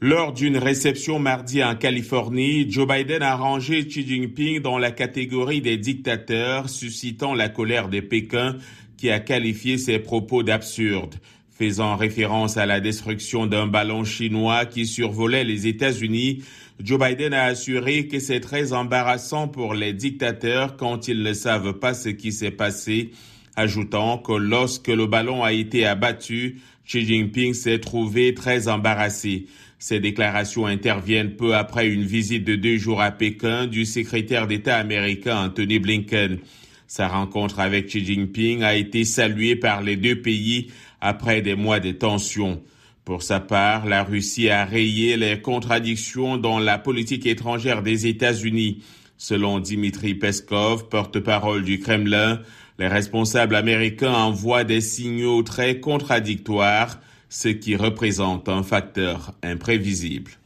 Lors d'une réception mardi en Californie, Joe Biden a rangé Xi Jinping dans la catégorie des dictateurs, suscitant la colère de Pékin qui a qualifié ses propos d'absurdes. Faisant référence à la destruction d'un ballon chinois qui survolait les États-Unis, Joe Biden a assuré que c'est très embarrassant pour les dictateurs quand ils ne savent pas ce qui s'est passé, ajoutant que lorsque le ballon a été abattu, Xi Jinping s'est trouvé très embarrassé. Ces déclarations interviennent peu après une visite de deux jours à Pékin du secrétaire d'État américain Anthony Blinken. Sa rencontre avec Xi Jinping a été saluée par les deux pays après des mois de tensions. Pour sa part, la Russie a rayé les contradictions dans la politique étrangère des États-Unis. Selon Dimitri Peskov, porte-parole du Kremlin, les responsables américains envoient des signaux très contradictoires, ce qui représente un facteur imprévisible.